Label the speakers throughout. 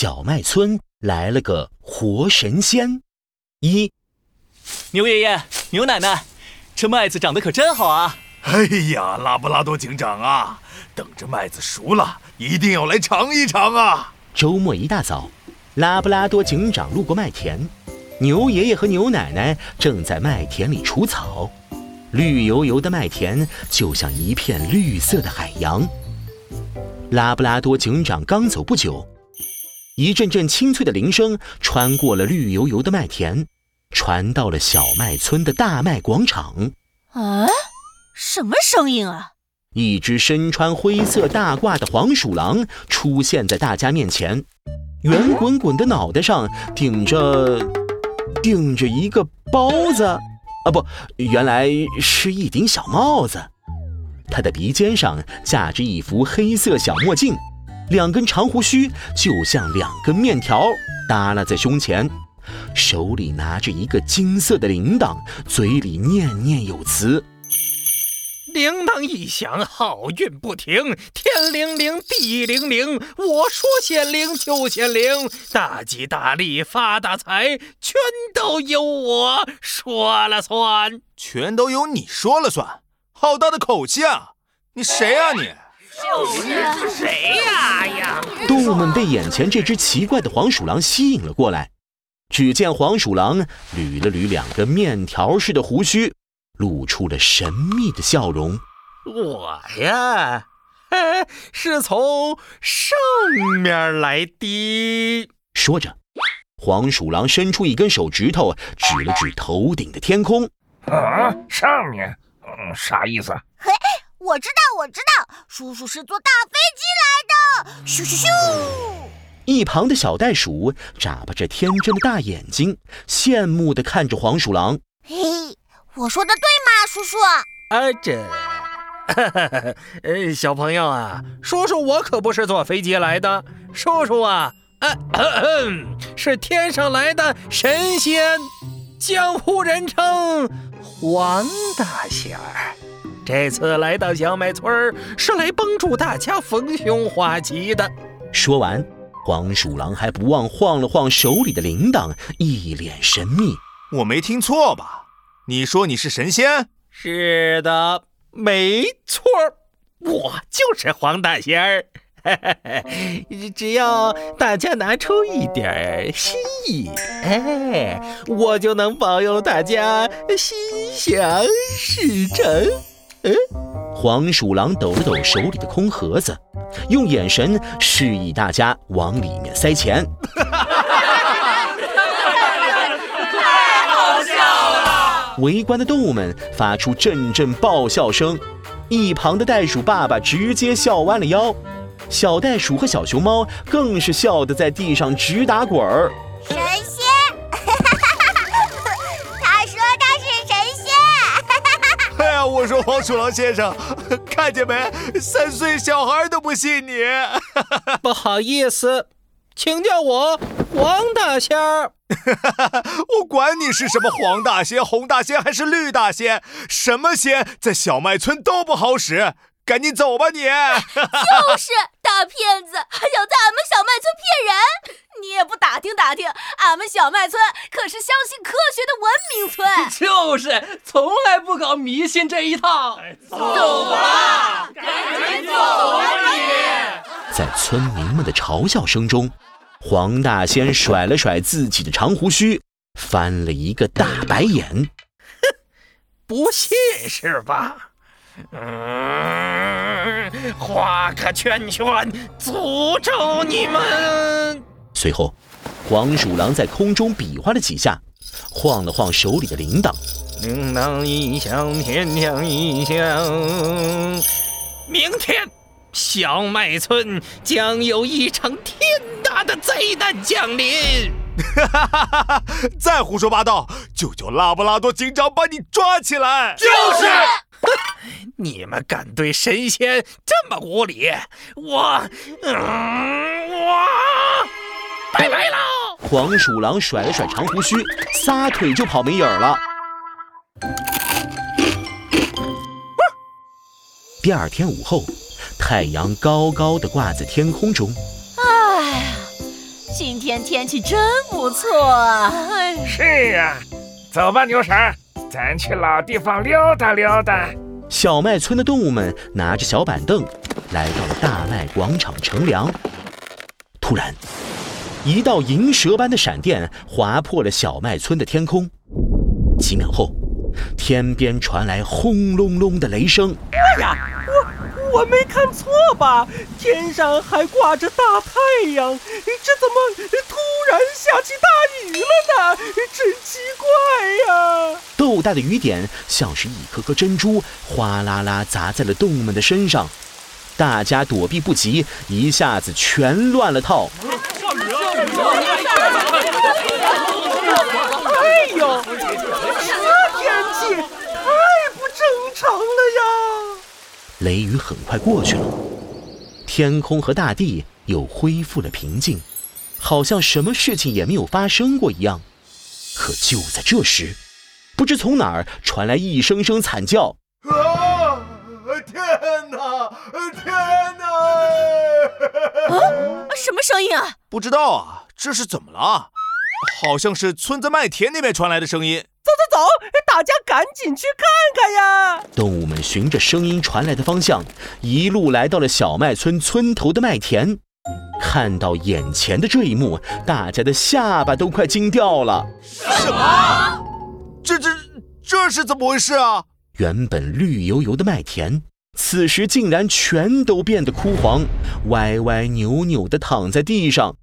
Speaker 1: 小麦村来了个活神仙。一，
Speaker 2: 牛爷爷、牛奶奶，这麦子长得可真好啊！
Speaker 3: 哎呀，拉布拉多警长啊，等着麦子熟了，一定要来尝一尝啊！
Speaker 1: 周末一大早，拉布拉多警长路过麦田，牛爷爷和牛奶奶正在麦田里除草，绿油油的麦田就像一片绿色的海洋。拉布拉多警长刚走不久，一阵阵清脆的铃声穿过了绿油油的麦田，传到了小麦村的大麦广场。
Speaker 4: 啊，什么声音啊？
Speaker 1: 一只身穿灰色大褂的黄鼠狼出现在大家面前，圆滚滚的脑袋上顶着顶着一个包子，啊不，原来是一顶小帽子。他的鼻尖上架着一副黑色小墨镜，两根长胡须就像两根面条耷拉在胸前，手里拿着一个金色的铃铛，嘴里念念有词。
Speaker 5: 铃铛一响，好运不停，天灵灵，地灵灵，我说显灵就显灵，大吉大利，发大财，全都由我说了算，
Speaker 3: 全都由你说了算。好大的口气啊！你谁啊你？
Speaker 5: 就是谁呀呀！
Speaker 1: 动物们被眼前这只奇怪的黄鼠狼吸引了过来。只见黄鼠狼捋了捋两个面条似的胡须，露出了神秘的笑容。
Speaker 5: 我呀，是从上面来的。
Speaker 1: 说着，黄鼠狼伸出一根手指头，指了指头顶的天空。
Speaker 6: 啊，上面。嗯，啥意思？
Speaker 4: 嘿，我知道，我知道，叔叔是坐大飞机来的。咻咻咻！
Speaker 1: 一旁的小袋鼠眨巴着天真的大眼睛，羡慕地看着黄鼠狼。
Speaker 4: 嘿，我说的对吗，叔叔？
Speaker 5: 啊，这，呃，小朋友啊，叔叔我可不是坐飞机来的，叔叔啊，啊，是天上来的神仙，江湖人称。黄大仙儿，这次来到小麦村儿是来帮助大家逢凶化吉的。
Speaker 1: 说完，黄鼠狼还不忘晃了晃手里的铃铛，一脸神秘。
Speaker 3: 我没听错吧？你说你是神仙？
Speaker 5: 是的，没错，我就是黄大仙儿。只要大家拿出一点心意，哎，我就能保佑大家心想事成。
Speaker 1: 嗯，黄鼠狼抖了抖手里的空盒子，用眼神示意大家往里面塞钱。
Speaker 7: 太好笑了！
Speaker 1: 围观的动物们发出阵阵爆笑声，一旁的袋鼠爸爸直接笑弯了腰。小袋鼠和小熊猫更是笑得在地上直打滚儿。
Speaker 4: 神
Speaker 3: 我说黄鼠狼先生，看见没？三岁小孩都不信你。
Speaker 5: 不好意思，请叫我黄大仙儿。
Speaker 3: 我管你是什么黄大仙、红大仙还是绿大仙，什么仙在小麦村都不好使。赶紧走吧，你！
Speaker 8: 就是大骗子，还想在俺们小麦村骗人！你也不打听打听，俺们小麦村可是相信科学的文明村。
Speaker 2: 就是，从来不搞迷信这一套。
Speaker 7: 走吧，赶紧走啊你！
Speaker 1: 在村民们的嘲笑声中，黄大仙甩了甩自己的长胡须，翻了一个大白眼。哼，
Speaker 5: 不信是吧？嗯，画个圈圈，诅咒你们。
Speaker 1: 随后，黄鼠狼在空中比划了几下，晃了晃手里的铃铛。
Speaker 5: 铃铛一响，天亮一响。明天，小麦村将有一场天大的灾难降临。哈
Speaker 3: 哈哈哈哈！再胡说八道，就叫拉布拉多警长把你抓起来。
Speaker 7: 就是。
Speaker 5: 你们敢对神仙这么无礼，我，嗯，我拜拜喽！
Speaker 1: 黄鼠狼甩了甩长胡须，撒腿就跑没影儿了。第二天午后，太阳高高的挂在天空中。
Speaker 4: 哎呀，今
Speaker 8: 天天气真不错啊！
Speaker 6: 是呀，走吧，牛婶，咱去老地方溜达溜达。
Speaker 1: 小麦村的动物们拿着小板凳，来到了大麦广场乘凉。突然，一道银蛇般的闪电划破了小麦村的天空。几秒后，天边传来轰隆隆的雷声。
Speaker 7: 哎呀，我我没看错吧？天上还挂着大太阳，这怎么突然下起大雨了呢？真奇怪呀！
Speaker 1: 豆大的雨点像是一颗颗珍珠，哗啦啦砸在了动物们的身上。大家躲避不及，一下子全乱了套。
Speaker 7: 哎呦，这天气太不正常了呀！
Speaker 1: 雷雨很快过去了，天空和大地又恢复了平静，好像什么事情也没有发生过一样。可就在这时，不知从哪儿传来一声声惨叫。
Speaker 3: 啊！天哪！天哪！
Speaker 8: 啊，什么声音啊？
Speaker 3: 不知道啊，这是怎么了？好像是村子麦田那边传来的声音。
Speaker 7: 走走走，大家赶紧去看看呀！
Speaker 1: 动物们循着声音传来的方向，一路来到了小麦村村头的麦田。看到眼前的这一幕，大家的下巴都快惊掉了。
Speaker 3: 什么？这这这是怎么回事啊？
Speaker 1: 原本绿油油的麦田，此时竟然全都变得枯黄，歪歪扭扭地躺在地上。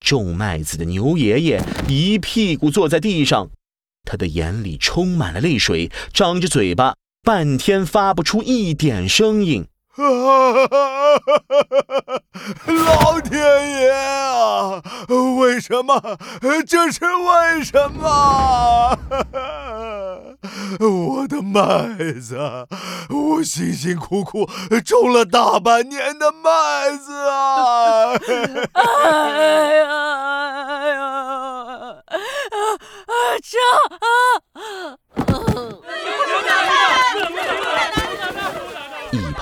Speaker 1: 种麦子的牛爷爷一屁股坐在地上，他的眼里充满了泪水，张着嘴巴，半天发不出一点声音。
Speaker 3: 啊 老天爷啊！为什么？这是为什么？我的麦子，我辛辛苦苦种了大半年的麦子啊！
Speaker 8: 哎呀哎呀啊啊！这啊！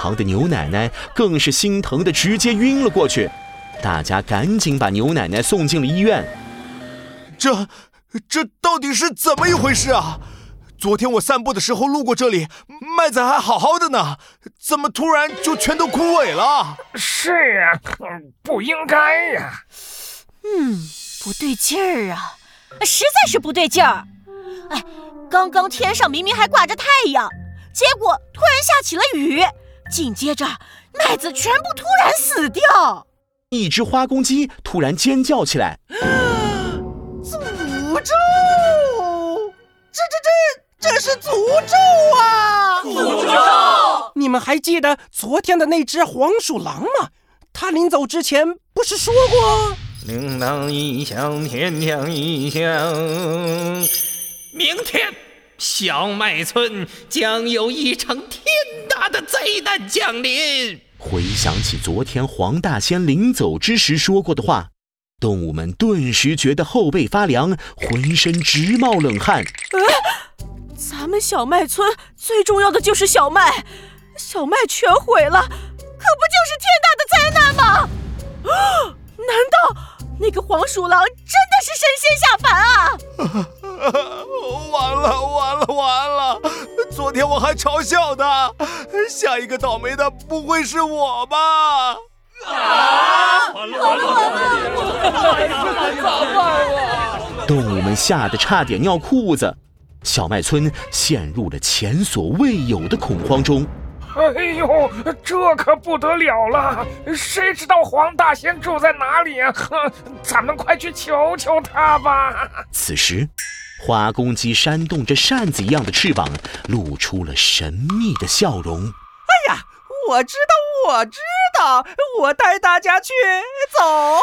Speaker 1: 旁的牛奶奶更是心疼的直接晕了过去，大家赶紧把牛奶奶送进了医院。
Speaker 3: 这这到底是怎么一回事啊？昨天我散步的时候路过这里，麦子还好好的呢，怎么突然就全都枯萎了？
Speaker 6: 是啊，不应该呀。
Speaker 8: 嗯，不对劲儿啊，实在是不对劲儿。哎，刚刚天上明明还挂着太阳，结果突然下起了雨。紧接着，麦子全部突然死掉。
Speaker 1: 一只花公鸡突然尖叫起来：“
Speaker 7: 诅咒！这这这这是诅咒啊！
Speaker 9: 诅咒！
Speaker 7: 你们还记得昨天的那只黄鼠狼吗？它临走之前不是说过‘
Speaker 5: 铃铛一响，天亮一响’，明天。”小麦村将有一场天大的灾难降临。
Speaker 1: 回想起昨天黄大仙临走之时说过的话，动物们顿时觉得后背发凉，浑身直冒冷汗。
Speaker 8: 呃，咱们小麦村最重要的就是小麦，小麦全毁了，可不就是天大的灾难吗？啊，难道？那个黄鼠狼真的是神仙下凡啊！
Speaker 3: 完了完了完了！昨天我还嘲笑他，下一个倒霉的不会是我吧？
Speaker 9: 啊！完了完了完了！
Speaker 1: 咋办啊？动物们吓得差点尿裤子，小麦村陷入了前所未有的恐慌中。
Speaker 6: 哎呦，这可不得了了！谁知道黄大仙住在哪里呀？哼，咱们快去求求他吧！
Speaker 1: 此时，花公鸡扇动着扇子一样的翅膀，露出了神秘的笑容。
Speaker 7: 哎呀，我知道，我知道，我带大家去走。